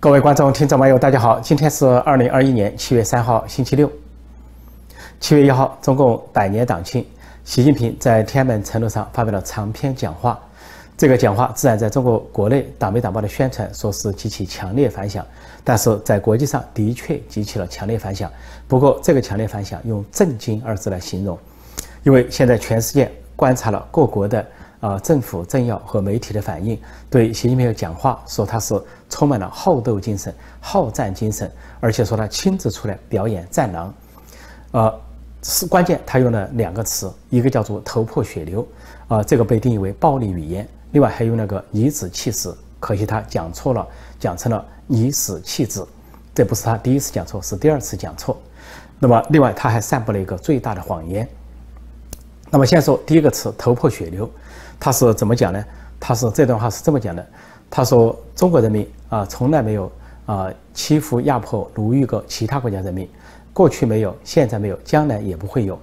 各位观众、听众、网友，大家好！今天是二零二一年七月三号，星期六。七月一号，中共百年党庆，习近平在天安门城楼上发表了长篇讲话。这个讲话自然在中国国内党媒党报的宣传说是激起强烈反响，但是在国际上的确激起了强烈反响。不过，这个强烈反响用“震惊”二字来形容，因为现在全世界观察了各国的。啊，政府政要和媒体的反应，对习近平的讲话说他是充满了好斗精神、好战精神，而且说他亲自出来表演战狼。呃，是关键，他用了两个词，一个叫做头破血流，啊，这个被定义为暴力语言；另外还有那个以子气死，可惜他讲错了，讲成了以死气子，这不是他第一次讲错，是第二次讲错。那么，另外他还散布了一个最大的谎言。那么，先说第一个词，头破血流。他是怎么讲呢？他是这段话是这么讲的：他说，中国人民啊，从来没有啊欺负、压迫、奴役过其他国家人民，过去没有，现在没有，将来也不会有。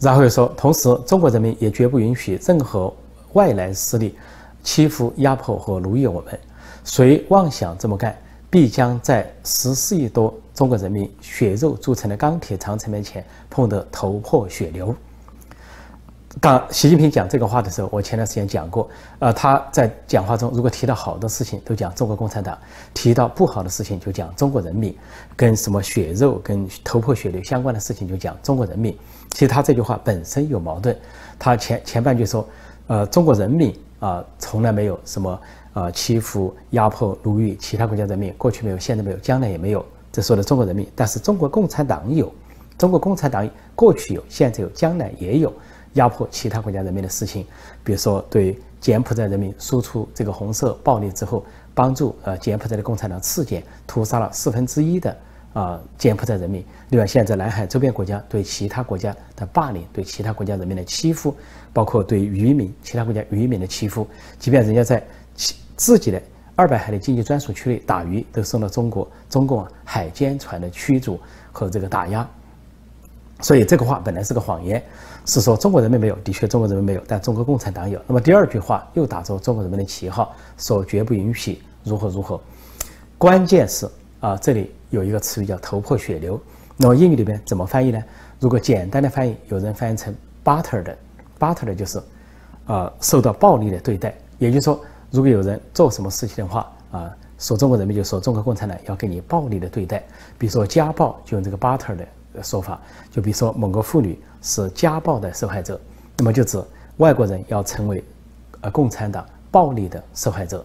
然后又说，同时，中国人民也绝不允许任何外来势力欺负、压迫和奴役我们。谁妄想这么干，必将在十四亿多中国人民血肉铸成的钢铁长城面前碰得头破血流。当习近平讲这个话的时候，我前段时间讲过，呃，他在讲话中如果提到好的事情，都讲中国共产党；提到不好的事情，就讲中国人民；跟什么血肉、跟头破血流相关的事情，就讲中国人民。其实他这句话本身有矛盾。他前前半句说，呃，中国人民啊，从来没有什么呃欺负、压迫、奴役其他国家人民，过去没有，现在没有，将来也没有。这说的中国人民，但是中国共产党有，中国共产党过去有，现在有，将来也有。压迫其他国家人民的事情，比如说对柬埔寨人民输出这个红色暴力之后，帮助呃柬埔寨的共产党刺检，屠杀了四分之一的啊柬埔寨人民。另外，现在南海周边国家对其他国家的霸凌，对其他国家人民的欺负，包括对渔民其他国家渔民的欺负，即便人家在其自己的二百海里经济专属区内打鱼，都受到中国中共海监船的驱逐和这个打压。所以这个话本来是个谎言。是说中国人民没有，的确中国人民没有，但中国共产党有。那么第二句话又打着中国人民的旗号，说绝不允许如何如何。关键是啊，这里有一个词语叫头破血流。那么英语里边怎么翻译呢？如果简单的翻译，有人翻译成 battered，battered 就是啊受到暴力的对待。也就是说，如果有人做什么事情的话啊，说中国人民就说中国共产党要给你暴力的对待。比如说家暴就用这个 battered 的说法。就比如说某个妇女。是家暴的受害者，那么就指外国人要成为，呃，共产党暴力的受害者。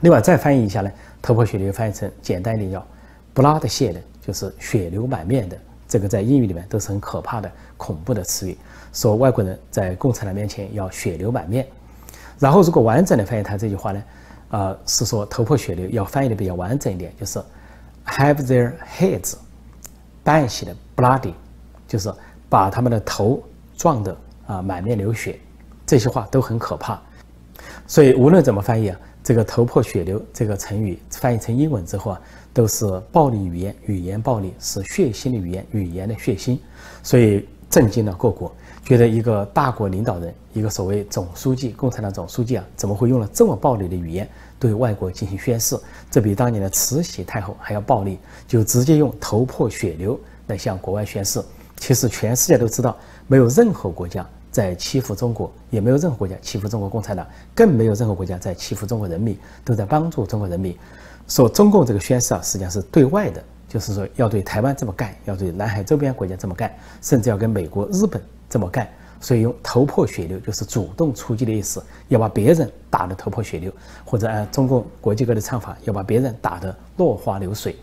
另外再翻译一下呢，头破血流翻译成简单一点叫 “bloodshed”，就是血流满面的。这个在英语里面都是很可怕的、恐怖的词语，说外国人在共产党面前要血流满面。然后如果完整的翻译他这句话呢，呃，是说头破血流要翻译的比较完整一点，就是 “have their heads bashed bloody”，就是。把他们的头撞得啊满面流血，这些话都很可怕。所以无论怎么翻译啊，这个“头破血流”这个成语翻译成英文之后啊，都是暴力语言，语言暴力是血腥的语言，语言的血腥，所以震惊了各国，觉得一个大国领导人，一个所谓总书记，共产党总书记啊，怎么会用了这么暴力的语言对外国进行宣誓？这比当年的慈禧太后还要暴力，就直接用“头破血流”来向国外宣誓。其实全世界都知道，没有任何国家在欺负中国，也没有任何国家欺负中国共产党，更没有任何国家在欺负中国人民，都在帮助中国人民。说中共这个宣誓啊，实际上是对外的，就是说要对台湾这么干，要对南海周边国家这么干，甚至要跟美国、日本这么干。所以用头破血流就是主动出击的意思，要把别人打得头破血流，或者按中共国际歌的唱法，要把别人打得落花流水。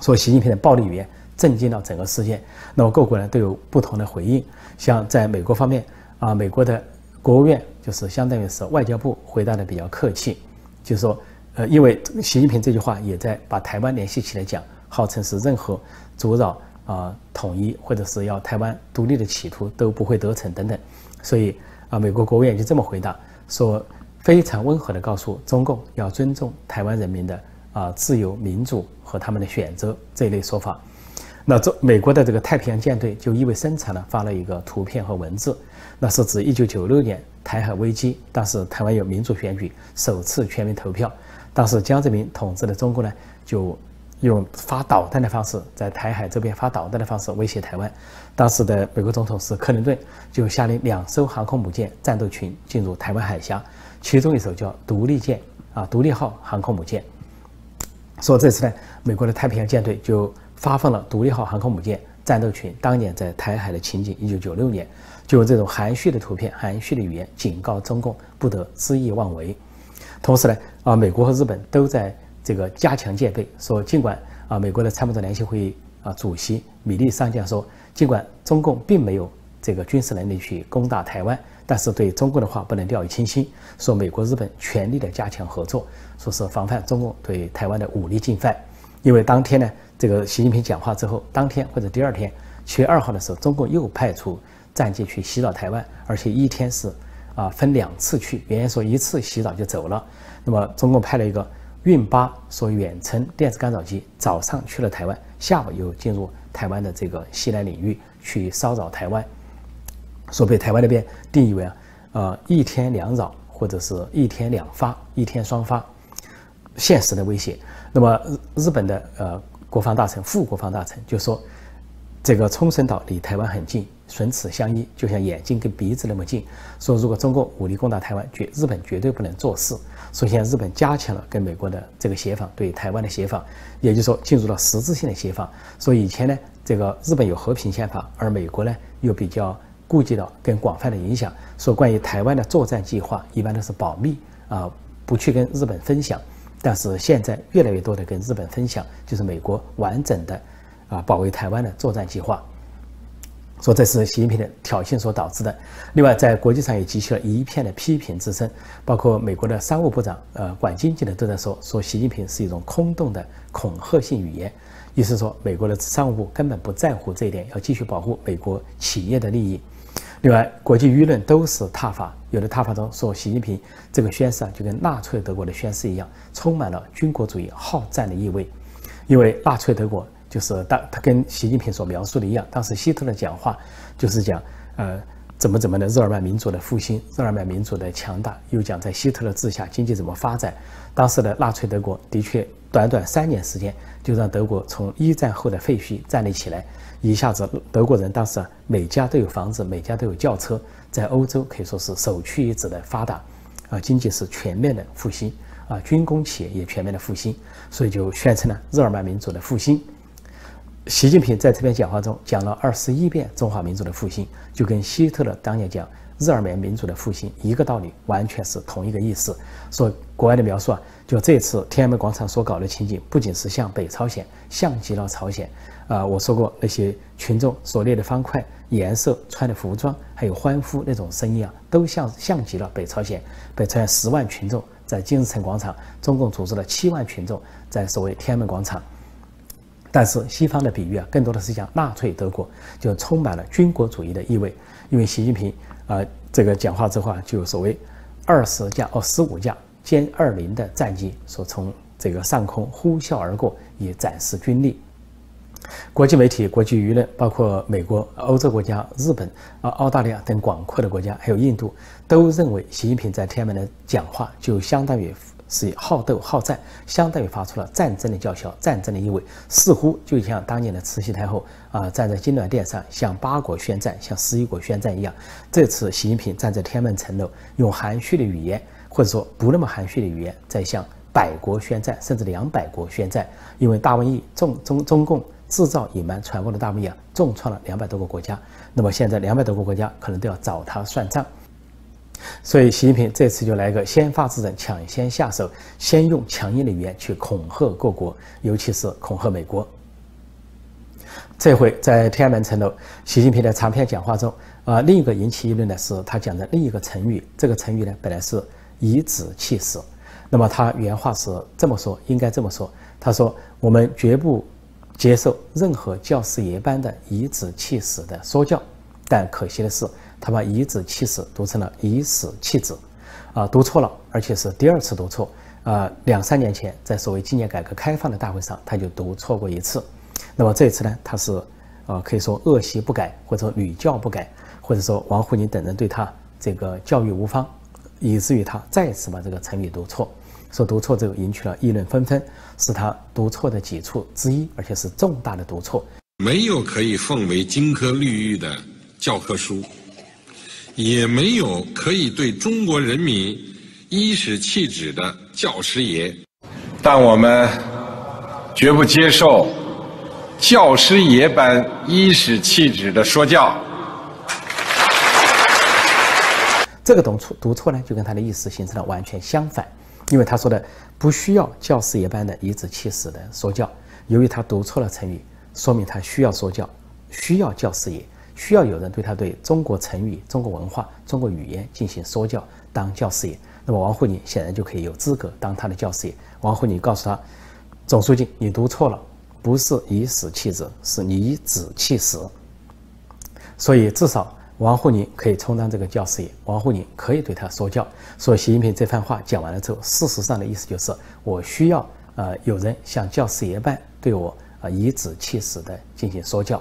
说习近平的暴力语言。震惊了整个世界，那么各国呢都有不同的回应。像在美国方面啊，美国的国务院就是相当于是外交部回答的比较客气，就是说，呃，因为习近平这句话也在把台湾联系起来讲，号称是任何阻扰啊统一或者是要台湾独立的企图都不会得逞等等，所以啊，美国国务院就这么回答，说非常温和的告诉中共要尊重台湾人民的啊自由民主和他们的选择这一类说法。那这美国的这个太平洋舰队就意味深长地发了一个图片和文字，那是指一九九六年台海危机，当时台湾有民主选举，首次全民投票，当时江泽民统治的中国呢，就用发导弹的方式在台海周边发导弹的方式威胁台湾。当时的美国总统是克林顿，就下令两艘航空母舰战斗群进入台湾海峡，其中一艘叫独立舰啊，独立号航空母舰。说这次呢，美国的太平洋舰队就发放了独立号航空母舰战斗群当年在台海的情景。一九九六年，就用这种含蓄的图片、含蓄的语言警告中共不得恣意妄为。同时呢，啊，美国和日本都在这个加强戒备。说尽管啊，美国的参谋长联席会议啊主席米利上将说，尽管中共并没有这个军事能力去攻打台湾，但是对中共的话不能掉以轻心。说美国、日本全力的加强合作，说是防范中共对台湾的武力进犯。因为当天呢，这个习近平讲话之后，当天或者第二天，七月二号的时候，中共又派出战机去袭扰台湾，而且一天是。啊，分两次去，原先说一次洗澡就走了。那么中共派了一个运八，说远程电子干扰机，早上去了台湾，下午又进入台湾的这个西南领域去骚扰台湾，说被台湾那边定义为啊，呃一天两扰或者是一天两发，一天双发，现实的威胁。那么日日本的呃国防大臣、副国防大臣就说，这个冲绳岛离台湾很近。唇齿相依，就像眼睛跟鼻子那么近。说如果中国武力攻打台湾，绝日本绝对不能坐视。首先，日本加强了跟美国的这个协防，对台湾的协防，也就是说进入了实质性的协防。说以前呢，这个日本有和平宪法，而美国呢又比较顾及到更广泛的影响。说关于台湾的作战计划，一般都是保密啊，不去跟日本分享。但是现在越来越多的跟日本分享，就是美国完整的啊保卫台湾的作战计划。说这是习近平的挑衅所导致的。另外，在国际上也激起了一片的批评之声，包括美国的商务部长呃管经济的都在说，说习近平是一种空洞的恐吓性语言，意思说美国的商务部根本不在乎这一点，要继续保护美国企业的利益。另外，国际舆论都是挞伐，有的挞伐中说习近平这个宣誓啊，就跟纳粹德国的宣誓一样，充满了军国主义好战的意味，因为纳粹德国。就是当他跟习近平所描述的一样，当时希特勒讲话就是讲，呃，怎么怎么的日耳曼民族的复兴，日耳曼民族的强大，又讲在希特勒治下经济怎么发展。当时的纳粹德国的确短短三年时间就让德国从一战后的废墟站立起来，一下子德国人当时啊每家都有房子，每家都有轿车，在欧洲可以说是首屈一指的发达，啊，经济是全面的复兴，啊，军工企业也全面的复兴，所以就宣称了日耳曼民族的复兴。习近平在这篇讲话中讲了二十一遍中华民族的复兴，就跟希特勒当年讲日耳曼民族的复兴一个道理，完全是同一个意思。说国外的描述啊，就这次天安门广场所搞的情景，不仅是像北朝鲜，像极了朝鲜。啊，我说过那些群众所列的方块、颜色、穿的服装，还有欢呼那种声音啊，都像像极了北朝鲜。北朝鲜十万群众在金日成广场，中共组织了七万群众在所谓天安门广场。但是西方的比喻啊，更多的是讲纳粹德国，就充满了军国主义的意味。因为习近平啊，这个讲话之后啊，就所谓二十架哦十五架歼二零的战机所从这个上空呼啸而过，以展示军力。国际媒体、国际舆论，包括美国、欧洲国家、日本啊、澳大利亚等广阔的国家，还有印度，都认为习近平在天安门的讲话就相当于。是以好斗好战，相当于发出了战争的叫嚣，战争的意味，似乎就像当年的慈禧太后啊站在金銮殿上向八国宣战，向十一国宣战一样。这次习近平站在天安门城楼，用含蓄的语言，或者说不那么含蓄的语言，在向百国宣战，甚至两百国宣战。因为大瘟疫，中中中共制造、隐瞒、传播的大瘟疫啊，重创了两百多个国家。那么现在两百多个国家可能都要找他算账。所以，习近平这次就来个先发制人，抢先下手，先用强硬的语言去恐吓各国，尤其是恐吓美国。这回在天安门城楼，习近平的长篇讲话中，啊，另一个引起议论的是他讲的另一个成语。这个成语呢，本来是颐指气使，那么他原话是这么说，应该这么说：他说，我们绝不接受任何教师爷般的颐指气使的说教，但可惜的是。他把颐指气使读成了颐死气指，啊，读错了，而且是第二次读错。啊，两三年前在所谓纪念改革开放的大会上，他就读错过一次。那么这次呢，他是，呃，可以说恶习不改，或者说屡教不改，或者说王沪宁等人对他这个教育无方，以至于他再次把这个成语读错。说读错之后引起了议论纷纷，是他读错的几处之一，而且是重大的读错。没有可以奉为金科玉律的教科书，也没有可以对中国人民颐使气指的教师爷，但我们绝不接受教师爷般颐使气指的说教。这个读错读错呢，就跟他的意思形成了完全相反。因为他说的不需要教师爷般的颐指气使的说教，由于他读错了成语，说明他需要说教，需要教师爷，需要有人对他对中国成语、中国文化、中国语言进行说教，当教师爷。那么王沪宁显然就可以有资格当他的教师爷。王沪宁告诉他，总书记，你读错了，不是以死气子，是你以子气使。所以至少。王沪宁可以充当这个教师爷，王沪宁可以对他说教。所以习近平这番话讲完了之后，事实上的意思就是，我需要呃有人像教师爷般对我啊颐指气使的进行说教。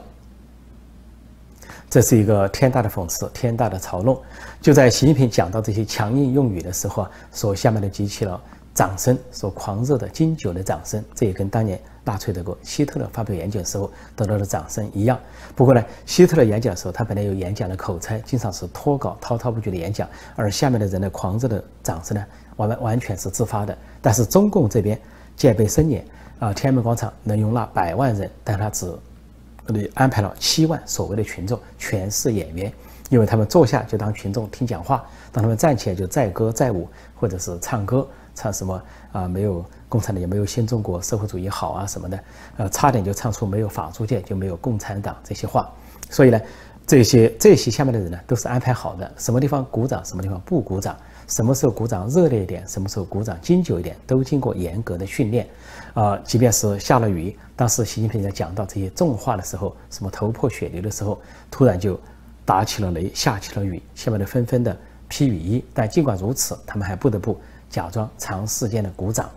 这是一个天大的讽刺，天大的嘲弄。就在习近平讲到这些强硬用语的时候啊，所下面的激起了掌声，所狂热的经久的掌声，这也跟当年。大吹德国，希特勒发表演讲时候得到的掌声一样。不过呢，希特勒演讲的时候，他本来有演讲的口才，经常是脱稿、滔滔不绝的演讲，而下面的人的狂热的掌声呢，完完全是自发的。但是中共这边戒备森严啊，天安门广场能容纳百万人，但他只安排了七万所谓的群众，全是演员，因为他们坐下就当群众听讲话，当他们站起来就载歌载舞，或者是唱歌。唱什么啊？没有共产党，也没有新中国社会主义好啊什么的，呃，差点就唱出没有法租界就没有共产党这些话。所以呢，这些这些下面的人呢，都是安排好的，什么地方鼓掌，什么地方不鼓掌，什么时候鼓掌热烈一点，什么时候鼓掌经久一点，都经过严格的训练。啊，即便是下了雨，当时习近平在讲到这些重话的时候，什么头破血流的时候，突然就打起了雷，下起了雨，下面的纷纷的披雨衣。但尽管如此，他们还不得不。假装长时间的鼓掌，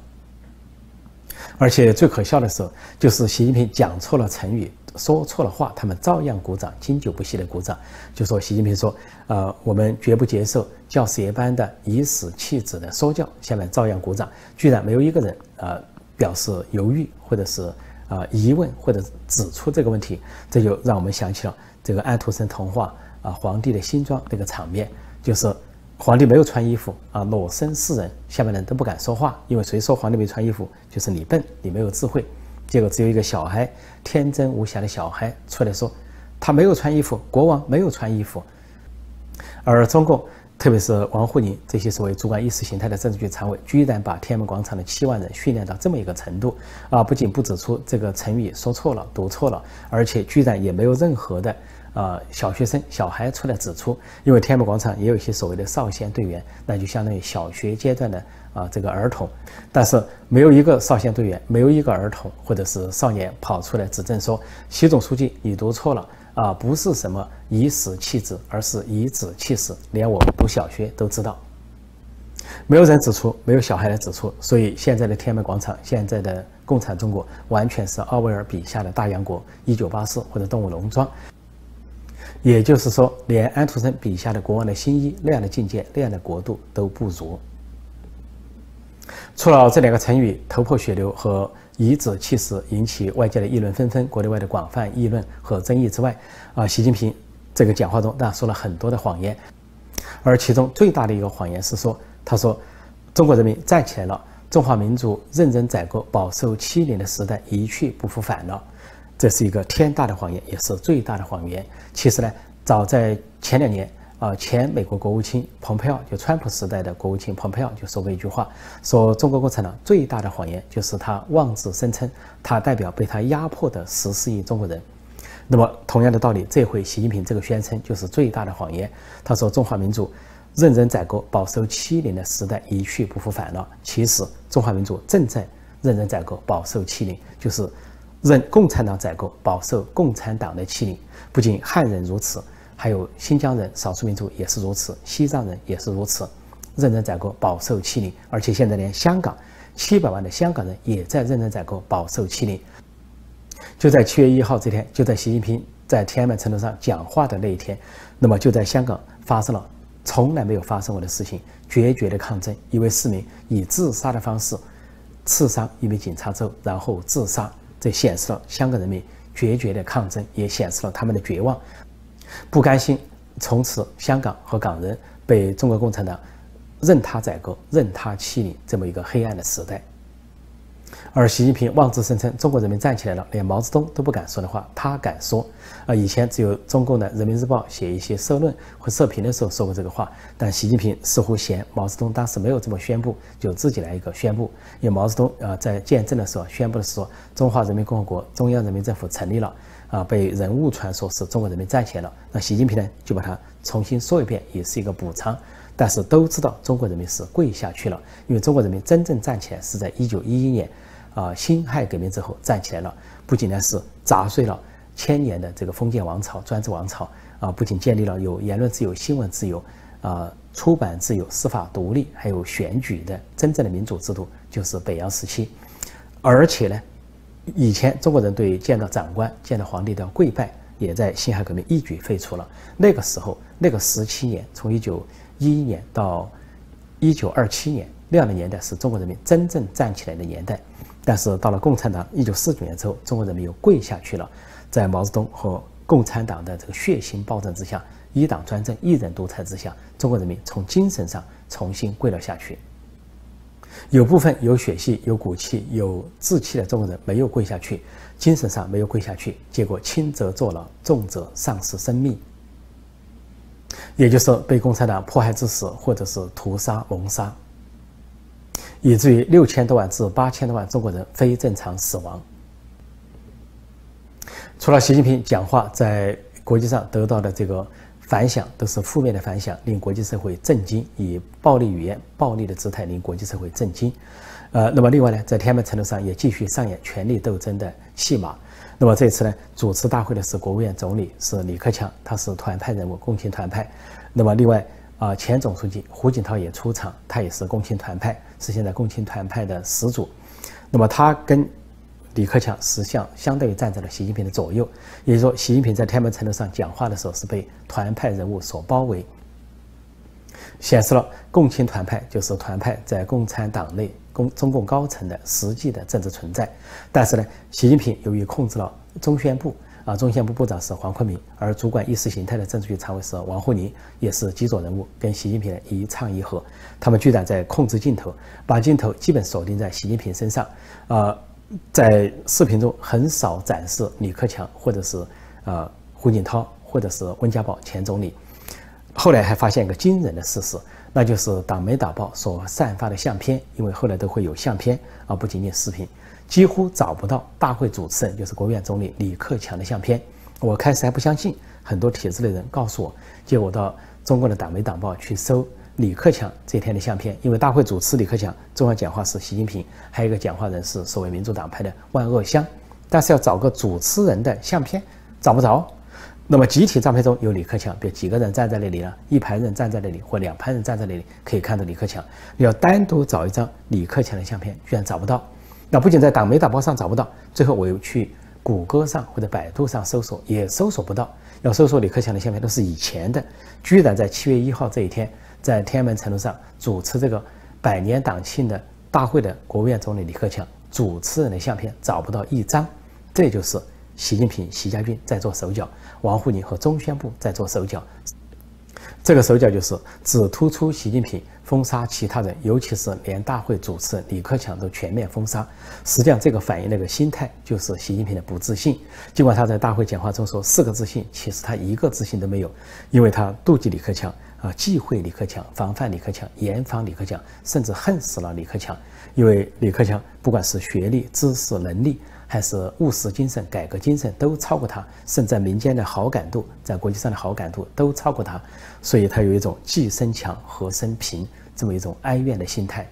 而且最可笑的是，就是习近平讲错了成语，说错了话，他们照样鼓掌，经久不息的鼓掌。就说习近平说：“呃，我们绝不接受教师爷般的以死气子的说教。”下面照样鼓掌，居然没有一个人呃表示犹豫，或者是啊疑问，或者指出这个问题。这就让我们想起了这个安徒生童话啊皇帝的新装那个场面，就是。皇帝没有穿衣服啊，裸身示人，下面人都不敢说话，因为谁说皇帝没穿衣服，就是你笨，你没有智慧。结果只有一个小孩，天真无瑕的小孩出来说，他没有穿衣服，国王没有穿衣服。而中共，特别是王沪宁这些所谓主管意识形态的政治局常委，居然把天安门广场的七万人训练到这么一个程度啊！不仅不指出这个成语说错了、读错了，而且居然也没有任何的。呃，小学生、小孩出来指出，因为天安门广场也有一些所谓的少先队员，那就相当于小学阶段的啊这个儿童，但是没有一个少先队员，没有一个儿童或者是少年跑出来指证说，习总书记你读错了啊，不是什么以死弃子，而是以子弃死，连我读小学都知道，没有人指出，没有小孩来指出，所以现在的天安门广场，现在的共产中国，完全是奥威尔笔下的大洋国一九八四或者动物农庄。也就是说，连安徒生笔下的国王的新衣那样的境界、那样的国度都不如。除了这两个成语“头破血流”和“颐指气使”引起外界的议论纷纷、国内外的广泛议论和争议之外，啊，习近平这个讲话中当然说了很多的谎言，而其中最大的一个谎言是说，他说：“中国人民站起来了，中华民族任人宰割、饱受欺凌的时代一去不复返了。”这是一个天大的谎言，也是最大的谎言。其实呢，早在前两年啊，前美国国务卿蓬佩奥，就川普时代的国务卿蓬佩奥就说过一句话，说中国共产党最大的谎言就是他妄自声称他代表被他压迫的十四亿中国人。那么同样的道理，这回习近平这个宣称就是最大的谎言。他说中华民族任人宰割、饱受欺凌的时代一去不复返了。其实中华民族正在任人宰割、饱受欺凌，就是。任共产党宰割，饱受共产党的欺凌。不仅汉人如此，还有新疆人、少数民族也是如此，西藏人也是如此，任人宰割，饱受欺凌。而且现在连香港七百万的香港人也在任人宰割，饱受欺凌。就在七月一号这天，就在习近平在天安门城楼上讲话的那一天，那么就在香港发生了从来没有发生过的事情，决绝的抗争。一位市民以自杀的方式刺伤一名警察之后，然后自杀，这显示了香港人民决绝的抗争，也显示了他们的绝望，不甘心从此香港和港人被中国共产党任他宰割、任他欺凌这么一个黑暗的时代。而习近平妄自声称中国人民站起来了，连毛泽东都不敢说的话，他敢说。啊，以前只有中共的《人民日报》写一些社论或社评的时候说过这个话，但习近平似乎嫌毛泽东当时没有这么宣布，就自己来一个宣布。因为毛泽东啊，在建政的时候宣布的是说中华人民共和国中央人民政府成立了，啊，被人误传说是中国人民站起来了。那习近平呢，就把它重新说一遍，也是一个补偿。但是都知道中国人民是跪下去了，因为中国人民真正站起来是在一九一一年。啊，辛亥革命之后站起来了，不仅呢是砸碎了千年的这个封建王朝、专制王朝啊，不仅建立了有言论自由、新闻自由、啊出版自由、司法独立，还有选举的真正的民主制度，就是北洋时期。而且呢，以前中国人对见到长官、见到皇帝都要跪拜，也在辛亥革命一举废除了。那个时候，那个十七年，从一九一一年到一九二七年那样的年代，是中国人民真正站起来的年代。但是到了共产党一九四九年之后，中国人民又跪下去了，在毛泽东和共产党的这个血腥暴政之下，一党专政、一人独裁之下，中国人民从精神上重新跪了下去。有部分有血气、有骨气、有志气的中国人没有跪下去，精神上没有跪下去，结果轻则坐牢，重则丧失生命，也就是被共产党迫害致死，或者是屠杀、谋杀。以至于六千多万至八千多万中国人非正常死亡。除了习近平讲话在国际上得到的这个反响都是负面的反响，令国际社会震惊，以暴力语言、暴力的姿态令国际社会震惊。呃，那么另外呢，在天安门城楼上也继续上演权力斗争的戏码。那么这次呢，主持大会的是国务院总理，是李克强，他是团派人物，共青团派。那么另外。啊，前总书记胡锦涛也出场，他也是共青团派，是现在共青团派的始祖。那么他跟李克强实际上相当于站在了习近平的左右，也就是说，习近平在天安门城楼上讲话的时候是被团派人物所包围，显示了共青团派就是团派在共产党内、共中共高层的实际的政治存在。但是呢，习近平由于控制了中宣部。啊，中宣部部长是黄坤明，而主管意识形态的政治局常委是王沪宁，也是基座人物，跟习近平一唱一和。他们居然在控制镜头，把镜头基本锁定在习近平身上。呃，在视频中很少展示李克强或者是呃胡锦涛或者是温家宝前总理。后来还发现一个惊人的事实，那就是党媒党报所散发的相片，因为后来都会有相片，而不仅仅视频。几乎找不到大会主持人，就是国务院总理李克强的相片。我开始还不相信，很多帖子的人告诉我，结果到中国的党媒党报去搜李克强这天的相片，因为大会主持李克强，重要讲话是习近平，还有一个讲话人是所谓民主党派的万恶香，但是要找个主持人的相片找不着。那么集体照片中有李克强，比如几个人站在那里呢？一排人站在那里，或两排人站在那里，可以看到李克强。要单独找一张李克强的相片，居然找不到。那不仅在党媒党报上找不到，最后我又去谷歌上或者百度上搜索，也搜索不到。要搜索李克强的相片都是以前的，居然在七月一号这一天，在天安门城楼上主持这个百年党庆的大会的国务院总理李克强主持人的相片找不到一张，这就是习近平、习家军在做手脚，王沪宁和中宣部在做手脚。这个手脚就是只突出习近平。封杀其他人，尤其是连大会主持人李克强都全面封杀。实际上，这个反映那个心态就是习近平的不自信。尽管他在大会讲话中说四个自信，其实他一个自信都没有，因为他妒忌李克强啊，忌讳李克强，防范李克强，严防李克强，甚至恨死了李克强。因为李克强不管是学历、知识、能力，还是务实精神、改革精神，都超过他，甚至民间的好感度，在国际上的好感度都超过他，所以他有一种既生强何生平。这么一种哀怨的心态，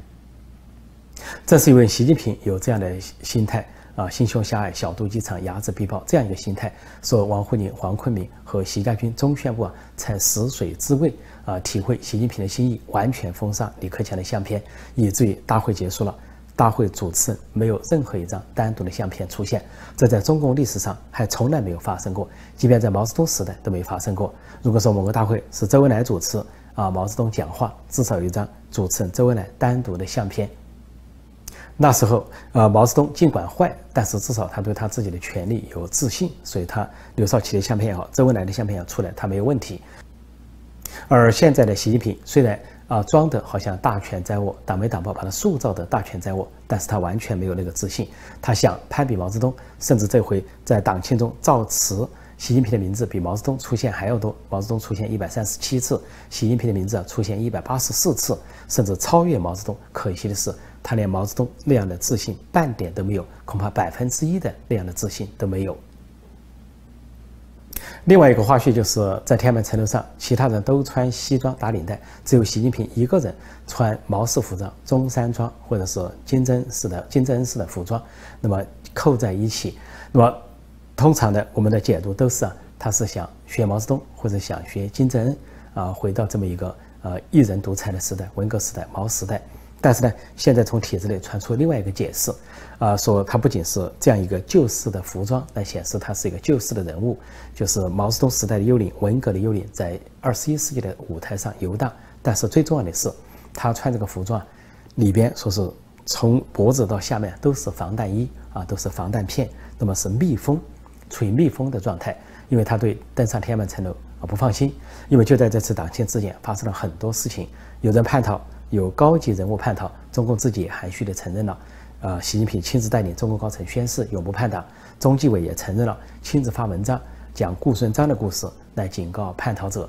正是因为习近平有这样的心态啊，心胸狭隘、小肚鸡肠、睚眦必报这样一个心态，所以王沪宁、黄坤明和习家军中宣部啊，才食水知味啊，体会习近平的心意，完全封杀李克强的相片，以至于大会结束了，大会主持人没有任何一张单独的相片出现，这在中共历史上还从来没有发生过，即便在毛泽东时代都没发生过。如果说某个大会是周恩来主持，啊毛泽东讲话，至少有一张主持人周恩来单独的相片。那时候，呃，毛泽东尽管坏，但是至少他对他自己的权力有自信，所以他刘少奇的相片也好，周恩来的相片要出来，他没有问题。而现在的习近平虽然啊装的好像大权在握，党媒党报把他塑造的大权在握，但是他完全没有那个自信，他想攀比毛泽东，甚至这回在党庆中造词，习近平的名字比毛泽东出现还要多，毛泽东出现一百三十七次，习近平的名字出现一百八十四次，甚至超越毛泽东。可惜的是。他连毛泽东那样的自信半点都没有，恐怕百分之一的那样的自信都没有。另外一个花絮就是在天安门城楼上，其他人都穿西装打领带，只有习近平一个人穿毛式服装、中山装或者是金正恩式的金正恩式的服装，那么扣在一起。那么通常的我们的解读都是啊，他是想学毛泽东或者想学金正恩啊，回到这么一个呃一人独裁的时代，文革时代、毛时代。但是呢，现在从帖子里传出另外一个解释，啊，说他不仅是这样一个旧式的服装来显示他是一个旧式的人物，就是毛泽东时代的幽灵、文革的幽灵在二十一世纪的舞台上游荡。但是最重要的是，他穿这个服装里边说是从脖子到下面都是防弹衣啊，都是防弹片，那么是密封，处于密封的状态，因为他对登上天安门城楼啊不放心，因为就在这次党庆之前发生了很多事情，有人叛逃。有高级人物叛逃，中共自己也含蓄地承认了。呃，习近平亲自带领中共高层宣誓永不叛党，中纪委也承认了，亲自发文章讲顾顺章的故事来警告叛逃者。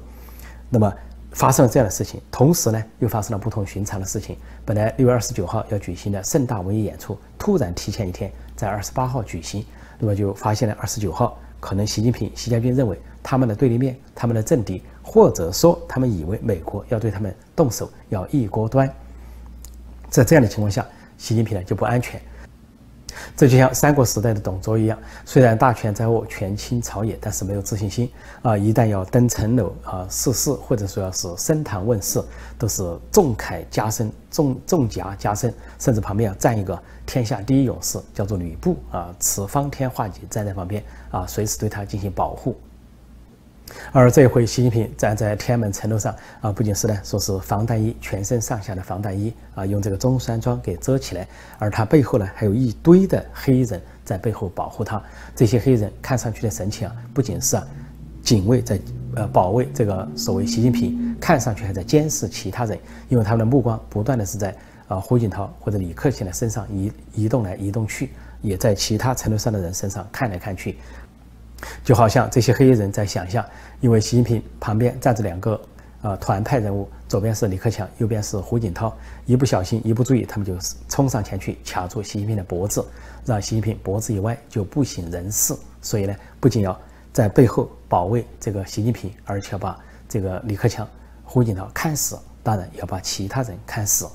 那么发生了这样的事情，同时呢又发生了不同寻常的事情。本来六月二十九号要举行的盛大文艺演出，突然提前一天在二十八号举行。那么就发现了二十九号可能习近平、习家军认为他们的对立面、他们的政敌。或者说，他们以为美国要对他们动手，要一锅端。在这样的情况下，习近平呢就不安全。这就像三国时代的董卓一样，虽然大权在握，权倾朝野，但是没有自信心啊！一旦要登城楼啊，试事，或者说要是升堂问世，都是重铠加身，重重甲加身，甚至旁边要站一个天下第一勇士，叫做吕布啊，持方天画戟站在旁边啊，随时对他进行保护。而这一回，习近平站在天安门城楼上啊，不仅是呢，说是防弹衣，全身上下的防弹衣啊，用这个中山装给遮起来，而他背后呢，还有一堆的黑人在背后保护他。这些黑人看上去的神情啊，不仅是啊，警卫在呃保卫这个所谓习近平，看上去还在监视其他人，因为他们的目光不断的是在啊胡锦涛或者李克强的身上移移动来移动去，也在其他城楼上的人身上看来看去。就好像这些黑衣人在想象，因为习近平旁边站着两个呃团派人物，左边是李克强，右边是胡锦涛，一不小心，一不注意，他们就冲上前去卡住习近平的脖子，让习近平脖子一歪就不省人事。所以呢，不仅要在背后保卫这个习近平，而且要把这个李克强、胡锦涛看死，当然要把其他人看死。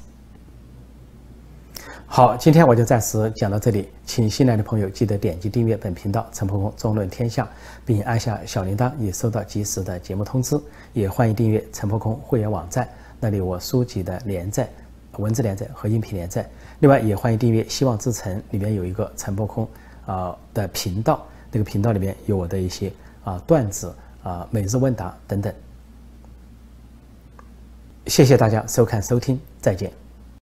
好，今天我就暂时讲到这里，请新来的朋友记得点击订阅本频道“陈鹏鹏中论天下”，并按下小铃铛，以收到及时的节目通知。也欢迎订阅陈鹏空会员网站，那里我书籍的连载、文字连载和音频连载。另外，也欢迎订阅“希望之城”，里面有一个陈鹏空啊的频道，那个频道里面有我的一些啊段子啊每日问答等等。谢谢大家收看收听，再见。